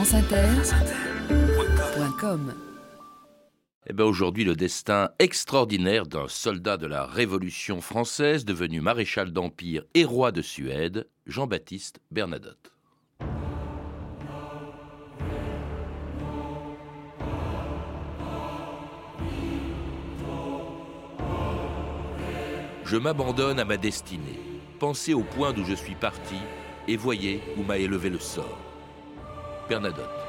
franceinter.com eh ben aujourd'hui, le destin extraordinaire d'un soldat de la Révolution française devenu maréchal d'Empire et roi de Suède, Jean-Baptiste Bernadotte. Je m'abandonne à ma destinée. Pensez au point d'où je suis parti et voyez où m'a élevé le sort. Bernadotte.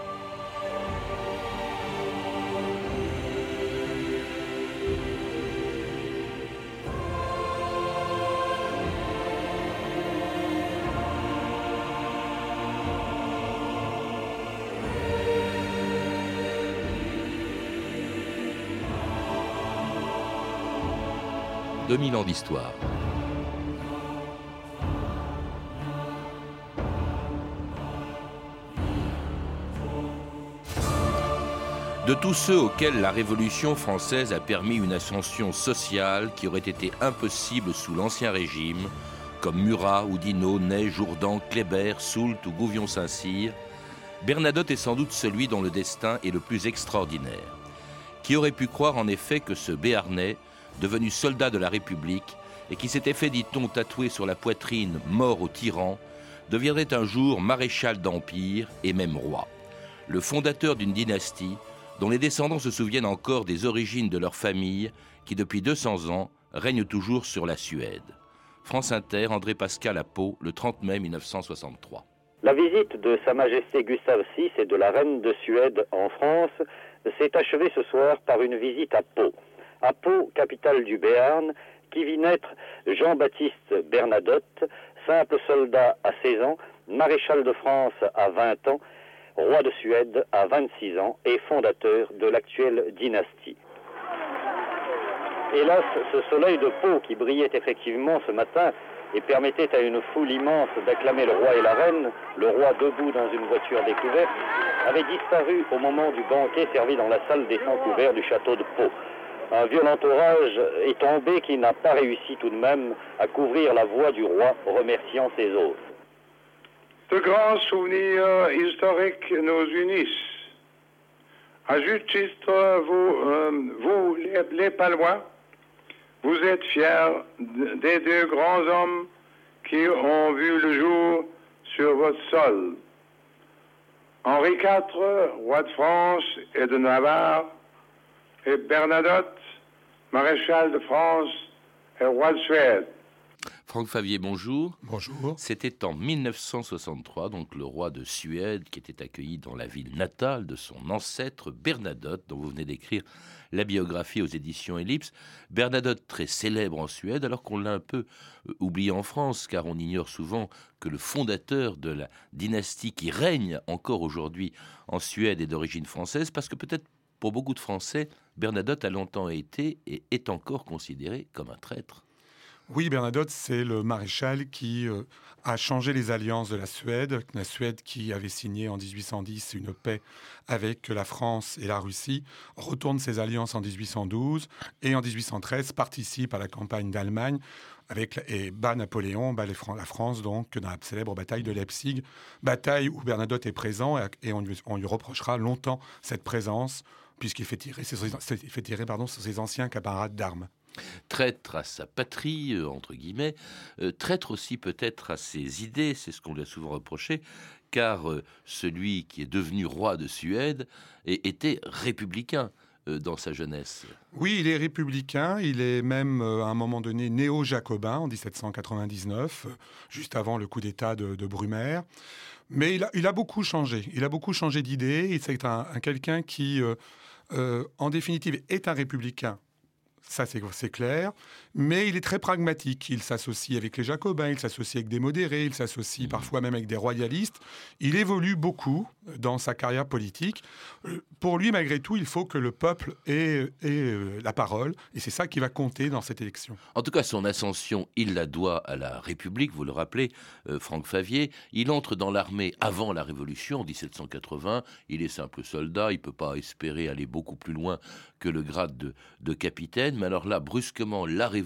2000 ans d'histoire. De tous ceux auxquels la Révolution française a permis une ascension sociale qui aurait été impossible sous l'Ancien Régime, comme Murat, Oudinot, Ney, Jourdan, Kléber, Soult ou Gouvion-Saint-Cyr, Bernadotte est sans doute celui dont le destin est le plus extraordinaire. Qui aurait pu croire en effet que ce Béarnais, devenu soldat de la République, et qui s'était fait, dit-on, tatouer sur la poitrine mort au tyran, deviendrait un jour maréchal d'empire et même roi. Le fondateur d'une dynastie dont les descendants se souviennent encore des origines de leur famille qui, depuis 200 ans, règne toujours sur la Suède. France Inter, André Pascal à Pau, le 30 mai 1963. La visite de Sa Majesté Gustave VI et de la Reine de Suède en France s'est achevée ce soir par une visite à Pau à Pau, capitale du Béarn, qui vit naître Jean-Baptiste Bernadotte, simple soldat à 16 ans, maréchal de France à 20 ans, roi de Suède à 26 ans et fondateur de l'actuelle dynastie. Hélas, ce soleil de Pau qui brillait effectivement ce matin et permettait à une foule immense d'acclamer le roi et la reine, le roi debout dans une voiture découverte, avait disparu au moment du banquet servi dans la salle des sans couverts du château de Pau un violent orage est tombé qui n'a pas réussi tout de même à couvrir la voix du roi, remerciant ses hôtes. De grands souvenirs historiques nous unissent. À juste titre, vous, euh, vous les, les, Palois, vous êtes fiers des deux grands hommes qui ont vu le jour sur votre sol. Henri IV, roi de France et de Navarre, et Bernadotte, maréchal de France et roi de Suède. Franck Favier, bonjour. Bonjour. C'était en 1963, donc le roi de Suède qui était accueilli dans la ville natale de son ancêtre Bernadotte, dont vous venez d'écrire la biographie aux éditions Ellipse. Bernadotte très célèbre en Suède, alors qu'on l'a un peu euh, oublié en France, car on ignore souvent que le fondateur de la dynastie qui règne encore aujourd'hui en Suède est d'origine française, parce que peut-être pour beaucoup de Français, Bernadotte a longtemps été et est encore considéré comme un traître. Oui, Bernadotte, c'est le maréchal qui euh, a changé les alliances de la Suède, la Suède qui avait signé en 1810 une paix avec la France et la Russie, retourne ses alliances en 1812 et en 1813 participe à la campagne d'Allemagne avec et bat Napoléon, bat la France donc dans la célèbre bataille de Leipzig, bataille où Bernadotte est présent et on lui reprochera longtemps cette présence puisqu'il fait tirer, fait tirer pardon, sur ses anciens camarades d'armes. Traître à sa patrie, euh, entre guillemets, euh, traître aussi peut-être à ses idées, c'est ce qu'on lui a souvent reproché, car euh, celui qui est devenu roi de Suède était républicain dans sa jeunesse. Oui, il est républicain, il est même à un moment donné néo-jacobin en 1799, juste avant le coup d'État de, Brumaire. Mais il a, beaucoup changé, il a beaucoup changé d'idées, c'est un, quelqu'un qui en définitive, est un républicain ça c'est clair, mais il est très pragmatique. Il s'associe avec les jacobins, il s'associe avec des modérés, il s'associe mmh. parfois même avec des royalistes. Il évolue beaucoup dans sa carrière politique. Euh, pour lui, malgré tout, il faut que le peuple ait, euh, la parole, et c'est ça qui va compter dans cette élection. En tout cas, son ascension, il la doit à la République, vous le rappelez, euh, Franck Favier. Il entre dans l'armée avant la Révolution, en 1780. Il est simple soldat, il ne peut pas espérer aller beaucoup plus loin que le grade de, de capitaine. Mais alors là, brusquement, la Révolution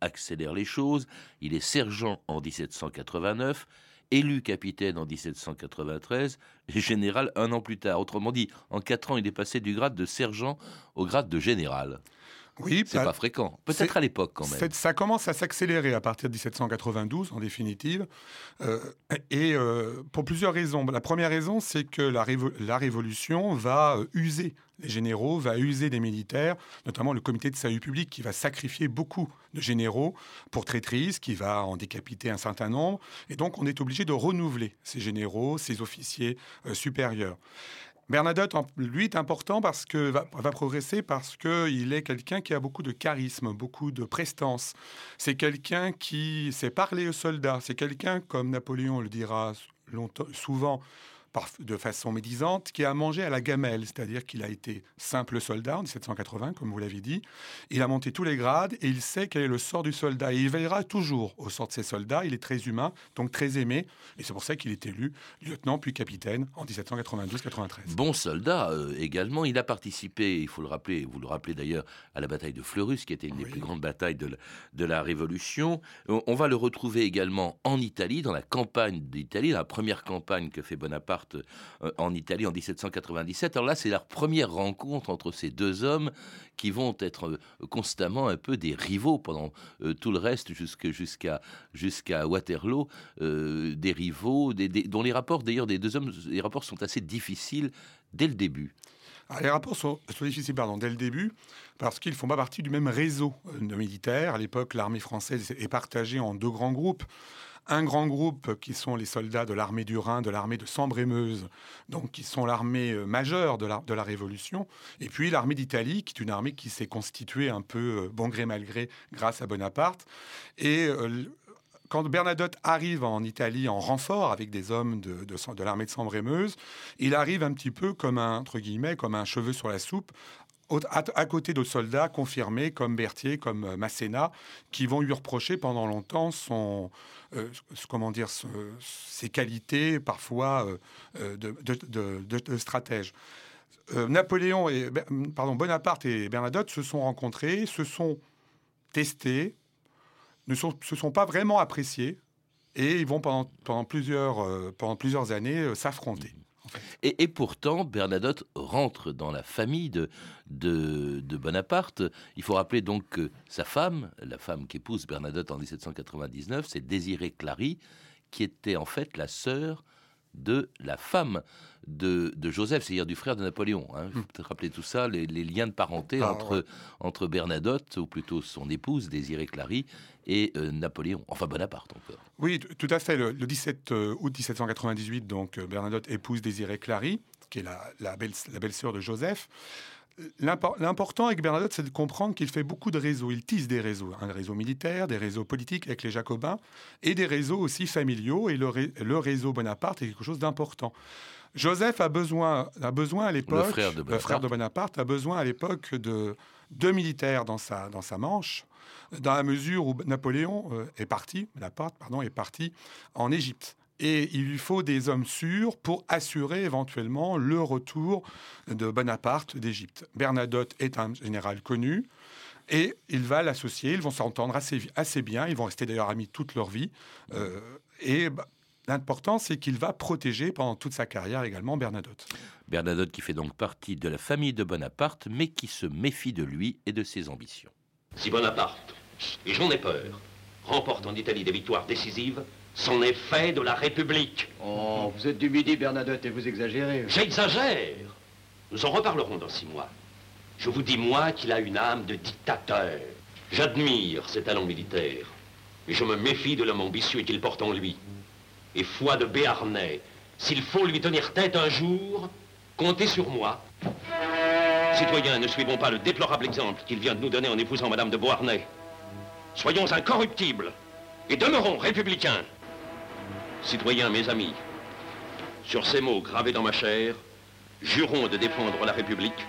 accélère les choses. Il est sergent en 1789 élu capitaine en 1793 et général un an plus tard. Autrement dit, en quatre ans, il est passé du grade de sergent au grade de général. Oui, c'est pas fréquent. Peut-être à l'époque quand même. Ça commence à s'accélérer à partir de 1792, en définitive, euh, et euh, pour plusieurs raisons. La première raison, c'est que la, la, Révolution va euh, user les généraux, va user des militaires, notamment le comité de salut public qui va sacrifier beaucoup de généraux pour traîtrise, qui va en décapiter un certain nombre, et donc on est obligé de renouveler ces généraux, ces officiers supérieurs. Bernadotte, lui, est important parce que va, progresser parce qu'il est quelqu'un qui a beaucoup de charisme, beaucoup de prestance. C'est quelqu'un qui sait parler aux soldats. C'est quelqu'un, comme Napoléon le dira souvent, de façon médisante, qui a mangé à la gamelle, c'est-à-dire qu'il a été simple soldat en 1780, comme vous l'avez dit. Il a monté tous les grades et il sait quel est le sort du soldat. Et il veillera toujours au sort de ses soldats. Il est très humain, donc très aimé. Et c'est pour ça qu'il est élu lieutenant puis capitaine en 1792-93. Bon soldat euh, également. Il a participé, il faut le rappeler, vous le rappelez d'ailleurs, à la bataille de Fleurus, qui était une des plus grandes batailles de la, de la Révolution. On va le retrouver également en Italie, dans la campagne d'Italie, la première campagne que fait Bonaparte euh, en Italie en 1797. Alors là, c'est la première rencontre entre ces deux hommes qui vont être euh, constamment un peu des rivaux pendant euh, tout le reste jusqu'à jusqu'à Waterloo, des rivaux dont les rapports d'ailleurs des deux hommes, les rapports sont assez difficiles dès le début. Ah, les rapports sont, difficiles pardon, dès le début parce qu'ils font pas partie du même réseau de militaires. À l'époque, l'armée française est partagée en deux grands groupes un grand groupe qui sont les soldats de l'armée du Rhin, de l'armée de Sambre-et-Meuse, donc qui sont l'armée euh, majeure de la, Révolution, et puis l'armée d'Italie, qui est une armée qui s'est constituée un peu euh, bon gré mal gré grâce à Bonaparte. Et euh, quand Bernadotte arrive en Italie en renfort avec des hommes de, de, de l'armée de Sambre-et-Meuse, il arrive un petit peu comme un, entre guillemets, comme un cheveu sur la soupe, à, côté d'autres soldats confirmés comme Berthier, comme euh, Masséna, qui vont lui reprocher pendant longtemps euh, ses qualités parfois euh, de, stratège. Napoléon et pardon, Bonaparte et Bernadotte se sont rencontrés, se sont testés, ne sont, se sont pas vraiment appréciés et ils vont pendant plusieurs années s'affronter. Et, pourtant, Bernadotte rentre dans la famille de, Bonaparte. Il faut rappeler donc que sa femme, la femme qu'épouse Bernadotte en 1799, c'est Désirée Clary, qui était en fait la sœur de la femme de, Joseph, c'est-à-dire du frère de Napoléon. Hein. Il faut peut-être rappeler tout ça, les, liens de parenté ah, entre, entre Bernadotte, ou plutôt son épouse, Désirée Clary, et euh, Napoléon, enfin Bonaparte encore. Oui, tout à fait. Le, 17 euh, août 1798, donc euh, Bernadotte épouse Désirée Clary, qui est la, la belle-sœur de Joseph. L'important avec Bernadotte, c'est de comprendre qu'il fait beaucoup de réseaux. Il tisse des réseaux, un réseau militaire, des réseaux politiques avec les Jacobins, et des réseaux aussi familiaux. Et le, le réseau Bonaparte est quelque chose d'important. Joseph a besoin, a besoin à l'époque, le, frère de Bonaparte a besoin à l'époque de deux militaires dans sa, dans sa manche, dans la mesure où Napoléon euh, est parti, Bonaparte pardon, est parti en Égypte. Et il lui faut des hommes sûrs pour assurer éventuellement le retour de Bonaparte d'Égypte. Bernadotte est un général connu. Et il va l'associer, ils vont s'entendre assez, assez bien, ils vont rester d'ailleurs amis toute leur vie. Euh, et bah, L'important, c'est qu'il va protéger pendant toute sa carrière également Bernadotte. Bernadotte qui fait donc partie de la famille de Bonaparte, mais qui se méfie de lui et de ses ambitions. Si Bonaparte, et j'en ai peur, remporte en Italie des victoires décisives, c'en est fait de la République. Oh, vous êtes du midi, Bernadotte, et vous exagérez. J'exagère Nous en reparlerons dans six mois. Je vous dis, moi, qu'il a une âme de dictateur. J'admire ses talents militaires, mais je me méfie de l'homme ambitieux qu'il porte en lui et foi de Béarnais. S'il faut lui tenir tête un jour, comptez sur moi. Citoyens, ne suivons pas le déplorable exemple qu'il vient de nous donner en épousant Madame de Beauharnais. Soyons incorruptibles et demeurons républicains. Citoyens, mes amis, sur ces mots gravés dans ma chair, jurons de défendre la République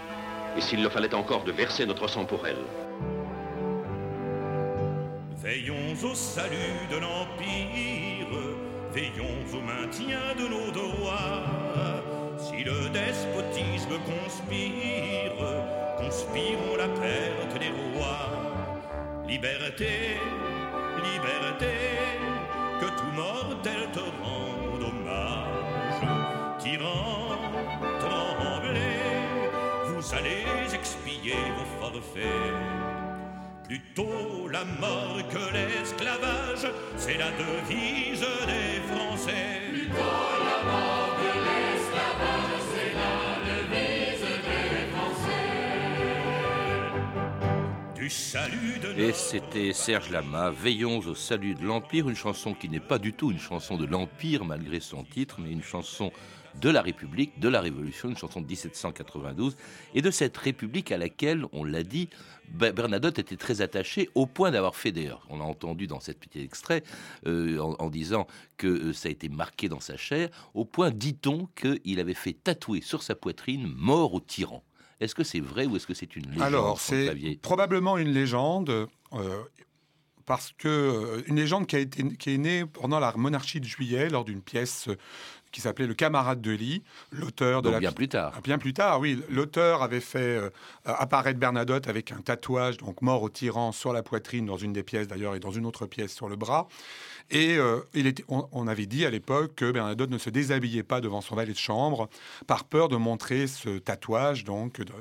et s'il le fallait encore de verser notre sang pour elle. Veillons au salut de l'Empire veillons au maintien de nos droits. Si le despotisme conspire, conspirons la perte des rois. Liberté, liberté, que tout mortel te rend sauvage. Tyran, tremblez, vous allez expier vos forfaits. Plutôt la mort que l'esclavage, c'est la devise des Français. Plutôt la mort que l'esclavage, Et c'était Serge Lama, Veillons au salut de l'Empire, une chanson qui n'est pas du tout une chanson de l'Empire malgré son titre, mais une chanson de la République, de la Révolution, une chanson de 1792, et de cette République à laquelle, on l'a dit, Be- Bernadotte était très attaché au point d'avoir fait d'ailleurs, on l'a entendu dans cet petit extrait, euh, en, en disant que euh, ça a été marqué dans sa chair, au point, dit-on, qu'il avait fait tatouer sur sa poitrine mort au tyran. Est-ce que c'est vrai ou est-ce que c'est une légende Alors, c'est probablement une légende, euh, parce que euh, une légende qui, a été, qui est née pendant la monarchie de Juillet, lors d'une pièce euh, qui s'appelait Le camarade de lit, l'auteur de Donc la bien plus tard. Bien plus tard, oui. L'auteur avait fait euh, apparaître Bernadotte avec un tatouage, donc mort au tyran, sur la poitrine, dans une des pièces d'ailleurs, et dans une autre pièce sur le bras. Et euh, il était, on, on avait dit à l'époque que Bernadotte ne se déshabillait pas devant son valet de chambre par peur de montrer ce tatouage, donc, de-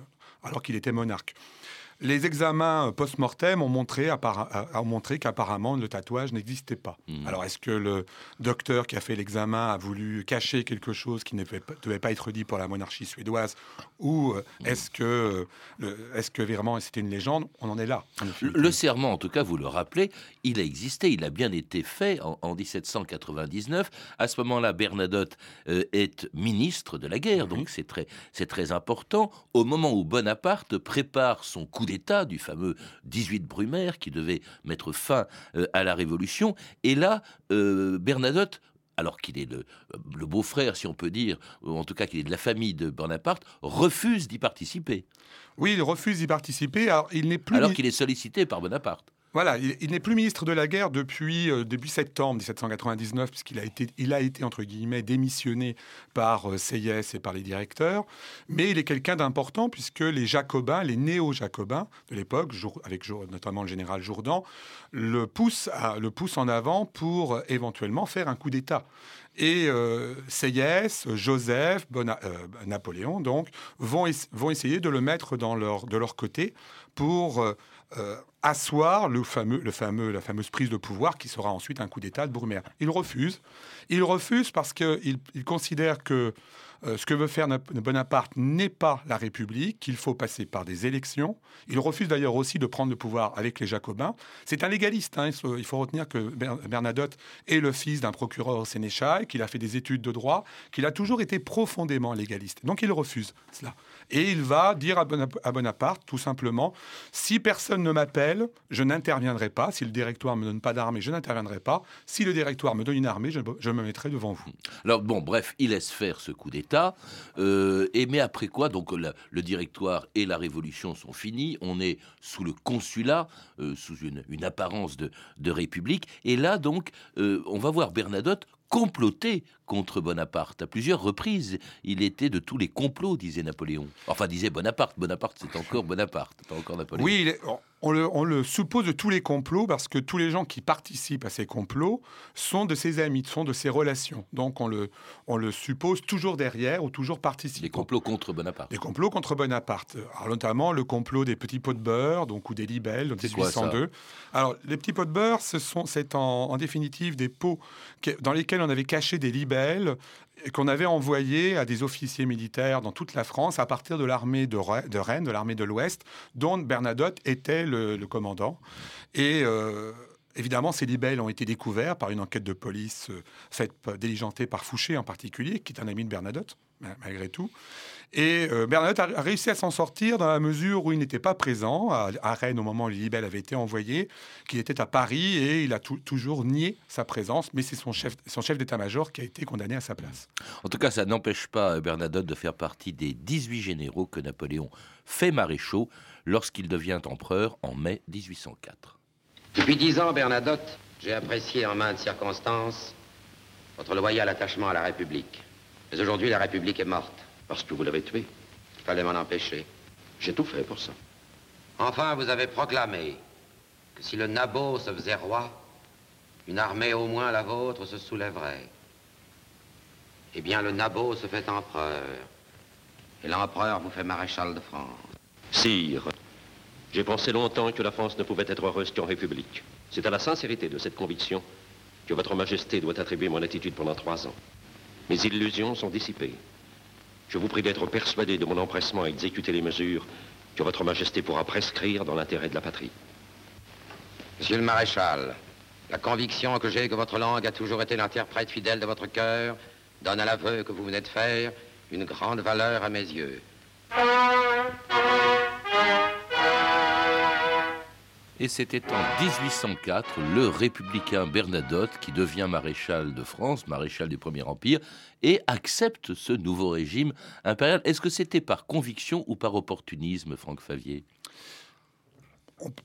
alors qu'il était monarque. Les examens euh, post-mortem ont montré, appara- a- ont montré qu'apparemment le tatouage n'existait pas. Mhm. Alors est-ce que le docteur qui a fait l'examen a voulu cacher quelque chose qui ne devait pas- être dit pour la monarchie suédoise ou euh, est-ce que, euh, le- est-ce que vraiment c'était une légende? On en est là. Le, serment, en tout cas, vous le rappelez, il a existé, il a bien été fait en, en 1799. À ce moment-là, Bernadotte euh, est ministre de la guerre, donc c'est très, c'est très important. Au moment où Bonaparte prépare son coup d'État du fameux 18 Brumaire qui devait mettre fin euh, à la Révolution, et là, euh, Bernadotte alors qu'il est le, le beau-frère, si on peut dire, ou en tout cas qu'il est de la famille de Bonaparte, refuse d'y participer, Oui, il refuse d'y participer. Alors il n'est plus. alors qu'il est sollicité par Bonaparte. Voilà, il, n'est plus ministre de la guerre depuis euh, septembre 1799, puisqu'il a été, il a été entre guillemets démissionné par euh, Seyès et par les directeurs. Mais il est quelqu'un d'important puisque les Jacobins, les néo-Jacobins de l'époque, avec notamment le général Jourdan, le poussent, le en avant pour euh, éventuellement faire un coup d'État. Et euh, Seyès, Joseph, euh, Napoléon, donc, vont, vont essayer de le mettre dans leur, de leur côté pour euh, asseoir le fameux, la fameuse prise de pouvoir qui sera ensuite un coup d'État de Brumaire. Il refuse. Il refuse parce qu'il il considère que euh, ce que veut faire Nap- Bonaparte n'est pas la République, qu'il faut passer par des élections. Il refuse d'ailleurs aussi de prendre le pouvoir avec les Jacobins. C'est un légaliste. hein. Il faut- retenir que Ber- Bernadotte est le fils d'un procureur sénéchal, qu'il a fait des études de droit, qu'il a toujours été profondément légaliste. Donc il refuse cela. Et il va dire à Bonap- à Bonaparte, tout simplement, si personne ne m'appelle, je n'interviendrai pas. Si le directoire me donne pas d'armée, je n'interviendrai pas. Si le directoire me donne une armée, je me mettrai devant vous. Alors bon, bref, il laisse faire ce coup d'État. Euh, et mais après quoi, donc le directoire et la Révolution sont finis. On est sous le consulat, euh, sous une, apparence de, république. Et là, donc, euh, on va voir Bernadotte comploter contre Bonaparte à plusieurs reprises. Il était de tous les complots, disait Napoléon. Enfin, disait Bonaparte. Bonaparte, c'est encore Bonaparte, pas encore Napoléon. On, le, on le suppose de tous les complots parce que tous les gens qui participent à ces complots sont de ses amis, sont de ses relations. Donc on le, on le suppose toujours derrière ou toujours participant. Des complots contre Bonaparte. Des complots contre Bonaparte. Alors, notamment le complot des petits pots de beurre, donc ou des libelles quoi, ça 1802. Alors les petits pots de beurre, ce sont, c'est en, en définitive des pots dans lesquels on avait caché des libelles qu'on avait envoyés à des officiers militaires dans toute la France à partir de l'armée de, Re- de Rennes, de l'armée de l'Ouest, dont Bernadotte était le, le commandant. Et euh, Évidemment, ces libelles ont été découverts par une enquête de police euh, faite euh, diligentée par Fouché en particulier, qui est un ami de Bernadotte, ma- malgré tout. Et euh, Bernadotte a réussi à s'en sortir dans la mesure où il n'était pas présent à, Rennes au moment où les libelles avaient été envoyées, qu'il était à Paris et il a tou- toujours nié sa présence, mais c'est son chef, son chef d'état-major qui a été condamné à sa place. En tout cas, ça n'empêche pas Bernadotte de faire partie des 18 généraux que Napoléon fait maréchaux lorsqu'il devient empereur en mai 1804. Depuis dix ans, Bernadotte, j'ai apprécié en maintes circonstances votre loyal attachement à la République. Mais aujourd'hui, la République est morte. Parce que vous l'avez tué. Il fallait m'en empêcher. J'ai tout fait pour ça. Enfin, vous avez proclamé que si le Nabot se faisait roi, une armée au moins la vôtre se soulèverait. Eh bien, le nabot se fait empereur. Et l'empereur vous fait maréchal de France. Sire, j'ai pensé longtemps que la France ne pouvait être heureuse qu'en République. C'est à la sincérité de cette conviction que Votre Majesté doit attribuer mon attitude pendant trois ans. Mes illusions sont dissipées. Je vous prie d'être persuadé de mon empressement à exécuter les mesures que Votre Majesté pourra prescrire dans l'intérêt de la patrie. Monsieur le maréchal, la conviction que j'ai que votre langue a toujours été l'interprète fidèle de votre cœur donne à l'aveu que vous venez de faire une grande valeur à mes yeux. Et c'était en 1804 le républicain Bernadotte qui devient maréchal de France, maréchal du Premier Empire, et accepte ce nouveau régime impérial. Est-ce que c'était par conviction ou par opportunisme, Franck Favier?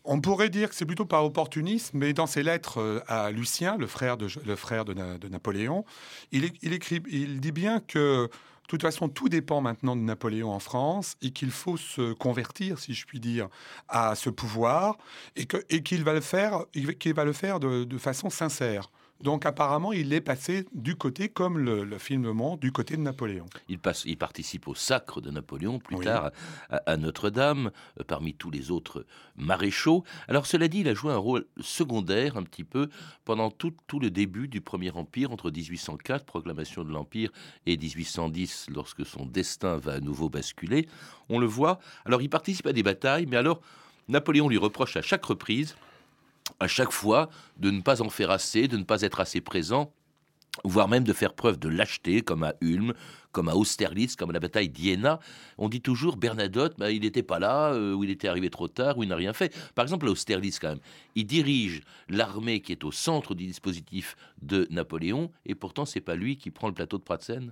On, pourrait dire que c'est plutôt par opportunisme, mais dans ses lettres euh, à Lucien, le frère de, le frère de, Na- de Napoléon, il écrit, il dit bien que de toute façon, tout dépend maintenant de Napoléon en France et qu'il faut se convertir, si je puis dire, à ce pouvoir et qu'il va le faire, qu'il va le faire de façon sincère. Donc apparemment, il est passé du côté, comme le, le film le montre, du côté de Napoléon. Il, passe, il participe au sacre de Napoléon, plus Oui. tard à, à Notre-Dame, euh, parmi tous les autres maréchaux. Alors cela dit, il a joué un rôle secondaire un petit peu pendant tout, tout le début du Premier Empire, entre 1804, proclamation de l'Empire, et 1810, lorsque son destin va à nouveau basculer. On le voit. Alors il participe à des batailles, mais alors Napoléon lui reproche à chaque reprise, à chaque fois, de ne pas en faire assez, de ne pas être assez présent voire même de faire preuve de lâcheté, comme à Ulm, comme à Austerlitz, comme à la bataille d'Iéna. On dit toujours Bernadotte, bah, il n'était pas là, euh, ou il était arrivé trop tard, ou il n'a rien fait. Par exemple, à Austerlitz, quand même, il dirige l'armée qui est au centre du dispositif de Napoléon, et pourtant, c'est pas lui qui prend le plateau de Pratzen.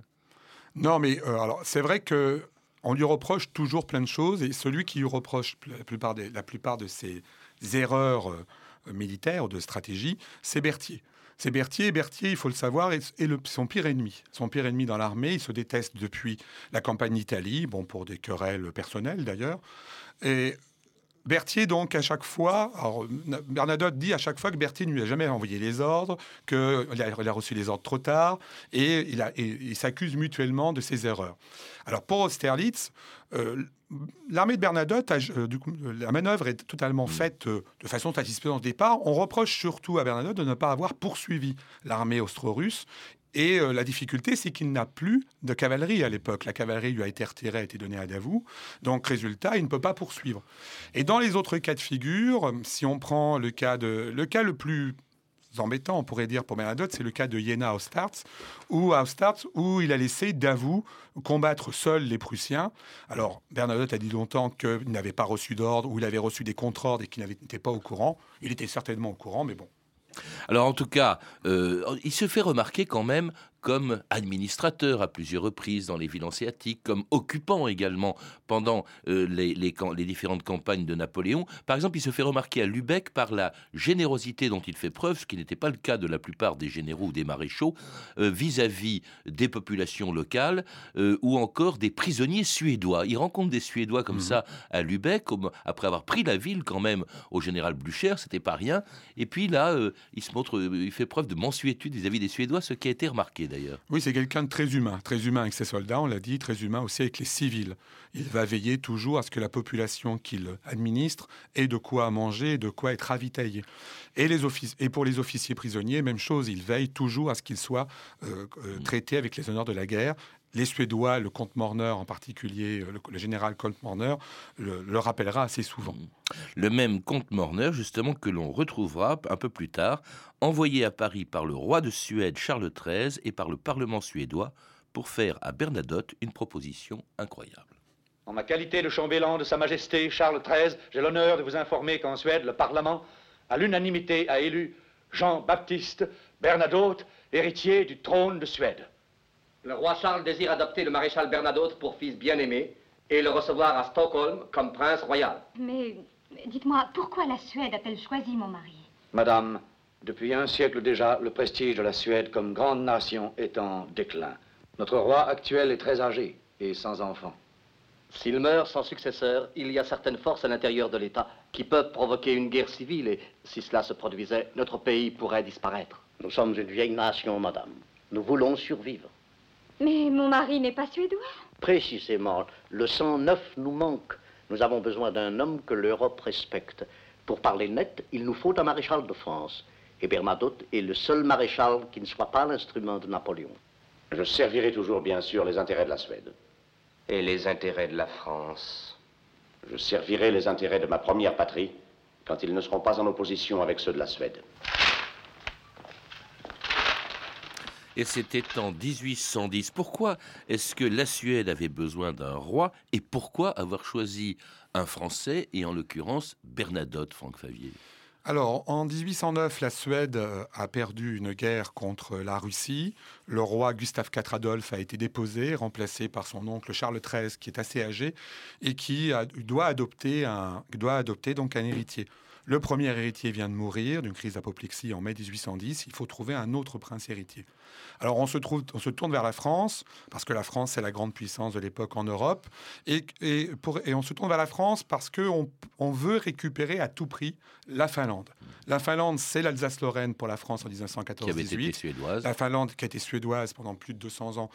Non, mais euh, alors c'est vrai que on lui reproche toujours plein de choses et celui qui lui reproche la plupart, des- la plupart de ses erreurs euh, militaires ou de stratégie, c'est Berthier. C'est Berthier. Berthier, il faut le savoir, est le- son pire ennemi. Son pire ennemi dans l'armée. Il se déteste depuis la campagne d'Italie, bon, pour des querelles personnelles d'ailleurs. Et Berthier, donc, à chaque fois, alors, Bernadotte dit à chaque fois que Berthier ne lui a jamais envoyé les ordres, qu'il a, il a reçu les ordres trop tard, et il, a- et ils s'accusent mutuellement de ses erreurs. Alors, pour Austerlitz, euh, l'armée de Bernadotte, a- euh, du coup, la manœuvre est totalement faite euh, de façon satisfaisante au départ. On reproche surtout à Bernadotte de ne pas avoir poursuivi l'armée austro-russe. Et euh, la difficulté, c'est qu'il n'a plus de cavalerie à l'époque. La cavalerie lui a été retirée, a été donnée à Davout. Donc, résultat, il ne peut pas poursuivre. Et dans les autres cas de figure, euh, si on prend le cas, de, le cas le plus embêtant, on pourrait dire pour Bernadotte, c'est le cas de Jena à Austerlitz, où, où il a laissé Davout combattre seul les Prussiens. Alors, Bernadotte a dit longtemps qu'il n'avait pas reçu d'ordre, ou il avait reçu des contre-ordres et qu'il n'était pas au courant. Il était certainement au courant, mais bon. Alors en tout cas, euh, il se fait remarquer quand même comme administrateur à plusieurs reprises dans les villes hanséatiques, comme occupant également pendant euh, les, les cam- les différentes campagnes de Napoléon. Par exemple, il se fait remarquer à Lubeck par la générosité dont il fait preuve, ce qui n'était pas le cas de la plupart des généraux ou des maréchaux, euh, vis-à-vis des populations locales euh, ou encore des prisonniers suédois. Il rencontre des Suédois comme ça à Lubeck, comme- après avoir pris la ville quand même au général Blücher, c'était pas rien. Et puis là, il se montre, il fait preuve de mansuétude vis-à-vis des Suédois, ce qui a été remarqué d'ailleurs. Oui, c'est quelqu'un de très humain, très humain avec ses soldats, on l'a dit, très humain aussi avec les civils. Il va veiller toujours à ce que la population qu'il administre ait de quoi manger, et de quoi être ravitaillée. Et, les et pour les officiers prisonniers, même chose, il veille toujours à ce qu'ils soient euh, euh, traités avec les honneurs de la guerre. Les Suédois, le comte Morner en particulier, euh, le, le général comte Morner, le, le rappellera assez souvent. Le même comte Morner, justement, que l'on retrouvera un peu plus tard, envoyé à Paris par le roi de Suède Charles XIII et par le Parlement suédois pour faire à Bernadotte une proposition incroyable. En ma qualité de chambellan de Sa Majesté Charles XIII, j'ai l'honneur de vous informer qu'en Suède, le Parlement, à l'unanimité, a élu Jean-Baptiste Bernadotte, héritier du trône de Suède. Le roi Charles désire adopter le maréchal Bernadotte pour fils bien-aimé et le recevoir à Stockholm comme prince royal. Mais dites-moi, pourquoi la Suède a-t-elle choisi mon mari? Madame, depuis un siècle déjà, le prestige de la Suède comme grande nation est en déclin. Notre roi actuel est très âgé et sans enfant. S'il meurt sans successeur, il y a certaines forces à l'intérieur de l'État qui peuvent provoquer une guerre civile et si cela se produisait, notre pays pourrait disparaître. Nous sommes une vieille nation, madame. Nous voulons survivre. Mais mon mari n'est pas suédois. Précisément, le sang neuf nous manque. Nous avons besoin d'un homme que l'Europe respecte. Pour parler net, il nous faut un maréchal de France. Et Bernadotte est le seul maréchal qui ne soit pas l'instrument de Napoléon. Je servirai toujours, bien sûr, les intérêts de la Suède. Et les intérêts de la France Je servirai les intérêts de ma première patrie quand ils ne seront pas en opposition avec ceux de la Suède. Et c'était en 1810. Pourquoi est-ce que la Suède avait besoin d'un roi et pourquoi avoir choisi un Français et en l'occurrence Bernadotte, Franck Favier? Alors, en 1809, la Suède euh, a perdu une guerre contre la Russie. Le roi Gustave IV Adolphe a été déposé, remplacé par son oncle Charles XIII, qui est assez âgé et qui doit, adopter un, doit adopter donc un héritier. Le premier héritier vient de mourir d'une crise d'apoplexie en mai 1810. Il faut trouver un autre prince héritier. Alors on se, trouve, on se tourne vers la France, parce que la France c'est la grande puissance de l'époque en Europe, et, pour, et, on se tourne vers la France parce qu'on on veut récupérer à tout prix la Finlande. La Finlande, c'est l'Alsace-Lorraine pour la France en 1914-18. La Finlande, qui a été suédoise pendant plus de 200 ans,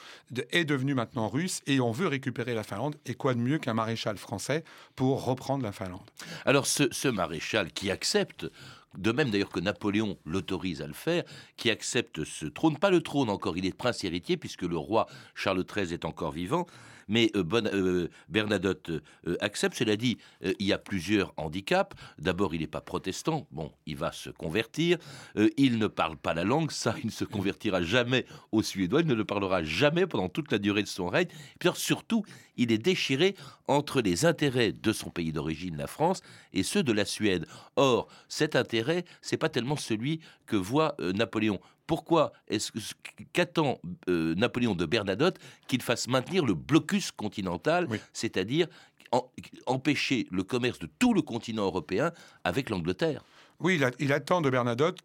est devenue maintenant russe, et on veut récupérer la Finlande. Et quoi de mieux qu'un maréchal français pour reprendre la Finlande? Alors ce, ce maréchal qui accepte de même d'ailleurs que Napoléon l'autorise à le faire, qui accepte ce trône, pas le trône encore, il est prince héritier puisque le roi Charles XIII est encore vivant, mais euh, euh, Bernadotte euh, accepte. Cela dit, il y a plusieurs handicaps. D'abord, il n'est pas protestant. Bon, il va se convertir. il ne parle pas la langue. Ça, il ne se convertira jamais au suédois. Il ne le parlera jamais pendant toute la durée de son règne. puis surtout, il est déchiré entre les intérêts de son pays d'origine, la France, et ceux de la Suède. Or, cet intérêt, c'est pas tellement celui que voit Napoléon pourquoi est-ce qu'attend euh, Napoléon de Bernadotte qu'il fasse maintenir le blocus continental, c'est-à-dire empêcher le commerce de tout le continent européen avec l'Angleterre? Oui, il, attend de Bernadotte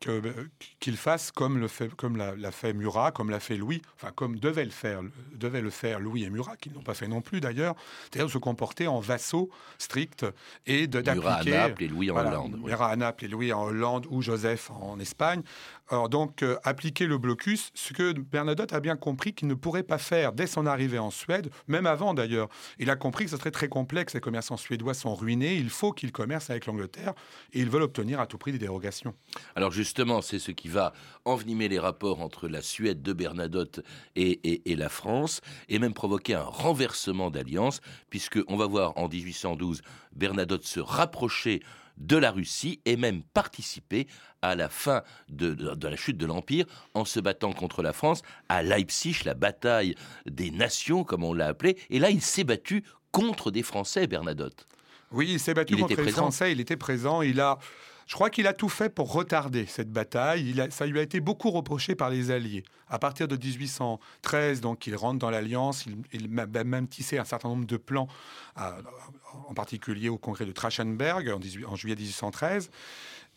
qu'il fasse comme, le fait, comme l'a, fait Murat, comme l'a fait Louis, enfin comme devait le faire, devait le faire Louis et Murat, qui n'ont pas fait non plus d'ailleurs, c'est-à-dire se comporter en vassaux stricts et de, d'appliquer... Murat à Naples et Louis en Hollande. Murat à Naples et Louis en Hollande ou Joseph en Espagne. Alors donc, euh, appliquer le blocus, ce que Bernadotte a bien compris qu'il ne pourrait pas faire dès son arrivée en Suède, même avant d'ailleurs. Il a compris que ce serait très complexe, les commerçants suédois sont ruinés, il faut qu'ils commercent avec l'Angleterre, et ils veulent obtenir à tout des dérogations. Alors justement, c'est ce qui va envenimer les rapports entre la Suède de Bernadotte et, la France, et même provoquer un renversement d'alliance, puisqu'on va voir en 1812 Bernadotte se rapprocher de la Russie et même participer à la fin de, la chute de l'Empire en se battant contre la France à Leipzig, la bataille des nations, comme on l'a appelé. Et là, il s'est battu contre des Français, Bernadotte. Oui, il s'est battu contre les Français, il était présent, il a... Je crois qu'il a tout fait pour retarder cette bataille. Il ça lui a été beaucoup reproché par les Alliés. À partir de 1813, donc, il rentre dans l'Alliance. Il, il, même tissé un certain nombre de plans, en particulier au congrès de Trachenberg en, en juillet 1813.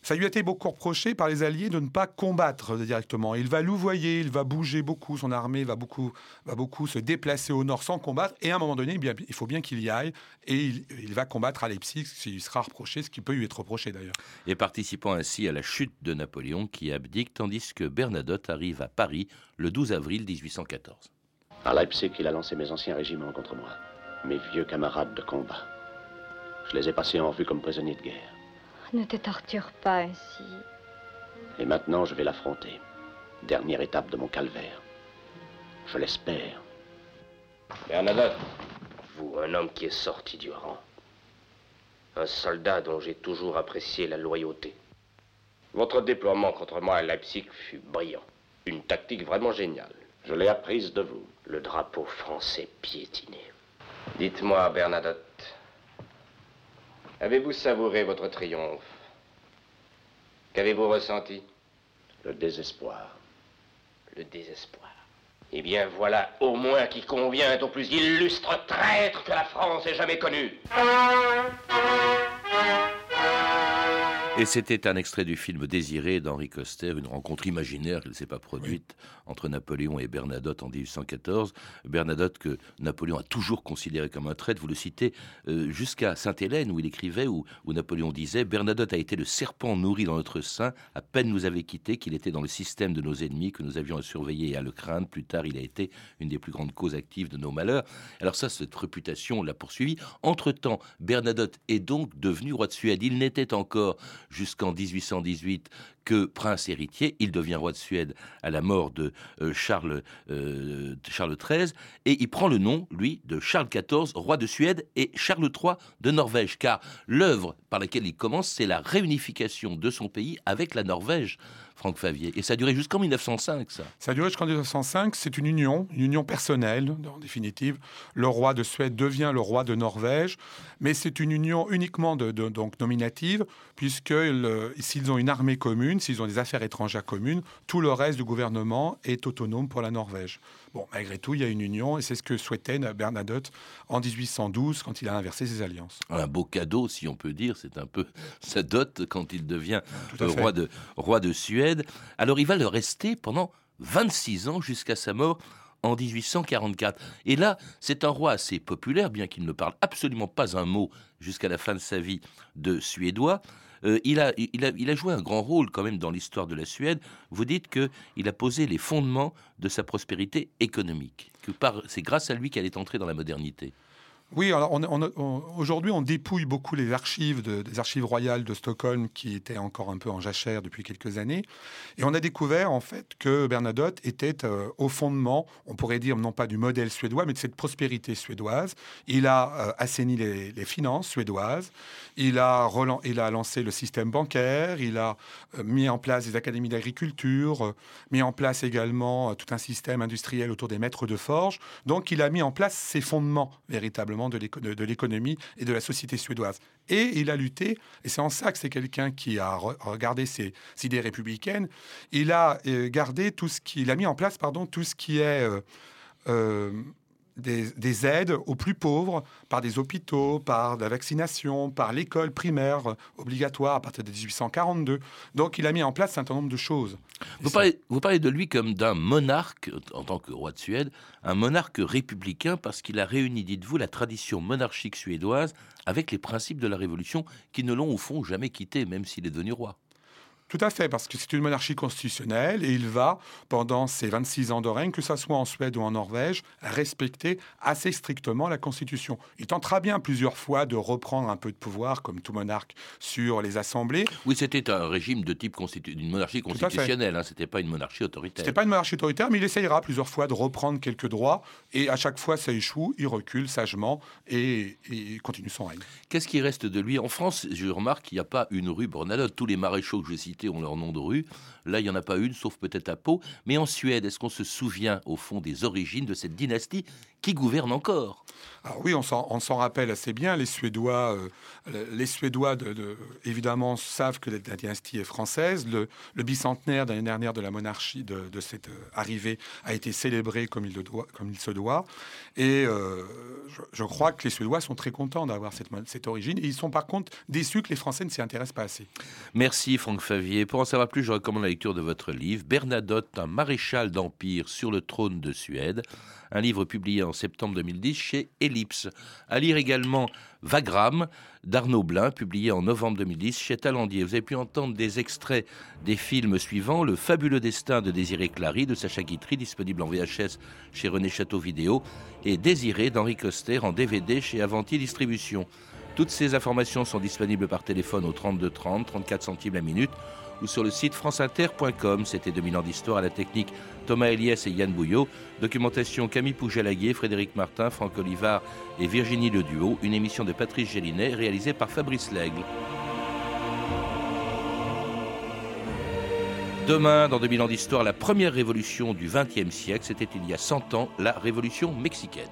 Ça lui a été beaucoup reproché par les Alliés de ne pas combattre directement. Il va louvoyer, il va bouger beaucoup, son armée va beaucoup, va beaucoup se déplacer au nord sans combattre. Et à un moment donné, bien, il faut bien qu'il y aille. Et il, va combattre à Leipzig, s'il sera reproché, ce qui peut lui être reproché d'ailleurs. Et participant ainsi à la chute de Napoléon qui abdique, tandis que Bernadotte arrive à Paris le 12 avril 1814. À Leipzig, il a lancé mes anciens régiments contre moi, mes vieux camarades de combat. Je les ai passés en vue comme prisonniers de guerre. Ne te torture pas ainsi. Et maintenant, je vais l'affronter. Dernière étape de mon calvaire. Je l'espère. Bernadotte, vous, un homme qui est sorti du rang. Un soldat dont j'ai toujours apprécié la loyauté. Votre déploiement contre moi à Leipzig fut brillant. Une tactique vraiment géniale. Je l'ai apprise de vous. Le drapeau français piétiné. Dites-moi, Bernadotte, Avez-vous savouré votre triomphe? Qu'avez-vous ressenti? Le désespoir. Le désespoir. Eh bien, voilà au moins qui convient au plus illustre traître que la France ait jamais connu. Et c'était un extrait du film Désiré d'Henri Coster, une rencontre imaginaire qui ne s'est pas produite entre Napoléon et Bernadotte en 1814. Bernadotte que Napoléon a toujours considéré comme un traître, vous le citez, euh, jusqu'à Sainte-Hélène où il écrivait, où, Napoléon disait Bernadotte a été le serpent nourri dans notre sein, à peine nous avait quittés qu'il était dans le système de nos ennemis, que nous avions à surveiller et à le craindre. Plus tard, il a été une des plus grandes causes actives de nos malheurs. Alors ça, cette réputation l'a poursuivi. Entre-temps, Bernadotte est donc devenu roi de Suède. Il n'était encore jusqu'en 1818 que prince héritier. Il devient roi de Suède à la mort de euh, Charles, euh, Charles XIII et il prend le nom, lui, de Charles XIV, roi de Suède et Charles III de Norvège, car l'œuvre par laquelle il commence, c'est la réunification de son pays avec la Norvège. Franck Favier. Et ça a duré jusqu'en 1905, ça. Ça a duré jusqu'en 1905. C'est une union, une union personnelle, en définitive. Le roi de Suède devient le roi de Norvège, mais c'est une union uniquement donc nominative, puisque s'ils ont une armée commune, s'ils ont des affaires étrangères communes, tout le reste du gouvernement est autonome pour la Norvège. Bon, malgré tout, il y a une union, et c'est ce que souhaitait Bernadotte en 1812 quand il a inversé ses alliances. Un beau cadeau, si on peut dire, c'est un peu sa dot quand il devient roi de, roi de Suède. Alors il va le rester pendant 26 ans jusqu'à sa mort en 1844. Et là, c'est un roi assez populaire, bien qu'il ne parle absolument pas un mot jusqu'à la fin de sa vie de suédois. Euh, il, a, il, a, il, a, joué un grand rôle quand même dans l'histoire de la Suède. Vous dites qu'il a posé les fondements de sa prospérité économique, que c'est grâce à lui qu'elle est entrée dans la modernité. Oui, alors aujourd'hui, on dépouille beaucoup les archives des archives royales de Stockholm qui étaient encore un peu en jachère depuis quelques années. Et on a découvert en fait que Bernadotte était euh, au fondement, on pourrait dire non pas du modèle suédois, mais de cette prospérité suédoise. Il a euh, assaini les, finances suédoises, il a, il a lancé le système bancaire, il a euh, mis en place des académies d'agriculture, mis en place également tout un système industriel autour des maîtres de forge. Donc il a mis en place ses fondements véritablement de l'économie et de la société suédoise. Et il a lutté, et c'est en ça que c'est quelqu'un qui a regardé ses idées républicaines, il a euh, gardé tout ce qui, il a mis en place, pardon, tout ce qui est euh, des, aides aux plus pauvres par des hôpitaux, par la vaccination, par l'école primaire obligatoire à partir de 1842. Donc il a mis en place un certain nombre de choses. Vous parlez, vous parlez, de lui comme d'un monarque, en tant que roi de Suède, un monarque républicain parce qu'il a réuni, dites-vous, la tradition monarchique suédoise avec les principes de la Révolution qui ne l'ont au fond jamais quitté, même s'il est devenu roi. Tout à fait, parce que c'est une monarchie constitutionnelle et il va, pendant ses 26 ans de règne, que ce soit en Suède ou en Norvège, respecter assez strictement la Constitution. Il tentera bien plusieurs fois de reprendre un peu de pouvoir, comme tout monarque, sur les assemblées. Oui, c'était un régime de type d'une monarchie constitutionnelle, hein, c'était pas une monarchie autoritaire. C'était pas une monarchie autoritaire, mais il essayera plusieurs fois de reprendre quelques droits et à chaque fois ça échoue, il recule sagement et, et continue son règne. Qu'est-ce qui reste de lui? En France, je remarque qu'il n'y a pas une rue Bernadotte. Tous les maréchaux que je cite ont leur nom de rue. Là, il n'y en a pas une, sauf peut-être à Pau. Mais en Suède, est-ce qu'on se souvient, au fond, des origines de cette dynastie qui gouverne encore Alors oui, on s'en rappelle assez bien. Les Suédois, euh, les Suédois de, évidemment, savent que la, dynastie est française. Le, bicentenaire l'année dernière de la monarchie, de, cette euh, arrivée, a été célébré comme il, le doit, comme il se doit. Et euh, je, crois que les Suédois sont très contents d'avoir cette, cette origine. Et ils sont par contre déçus que les Français ne s'y intéressent pas assez. Merci Franck Favier. Pour en savoir plus, je recommande la lecture de votre livre, Bernadotte, un maréchal d'Empire sur le trône de Suède, un livre publié en septembre 2010 chez Ellipse. À lire également Vagram d'Arnaud Blin, publié en novembre 2010 chez Talandier. Vous avez pu entendre des extraits des films suivants Le fabuleux destin de Désiré Clary de Sacha Guitry, disponible en VHS chez René Château Vidéo, et Désiré d'Henri Coster en DVD chez Avanti Distribution. Toutes ces informations sont disponibles par téléphone au 32 30, 34 centimes la minute ou sur le site franceinter.com. C'était 2000 ans d'histoire à la technique Thomas Eliès et Yann Bouillot. Documentation Camille Poujalaguier, Frédéric Martin, Franck Olivard et Virginie Le Duo. Une émission de Patrice Gélinet réalisée par Fabrice Lègle. Demain, dans 2000 ans d'histoire, la première révolution du XXe siècle, c'était il y a 100 ans, la révolution mexicaine.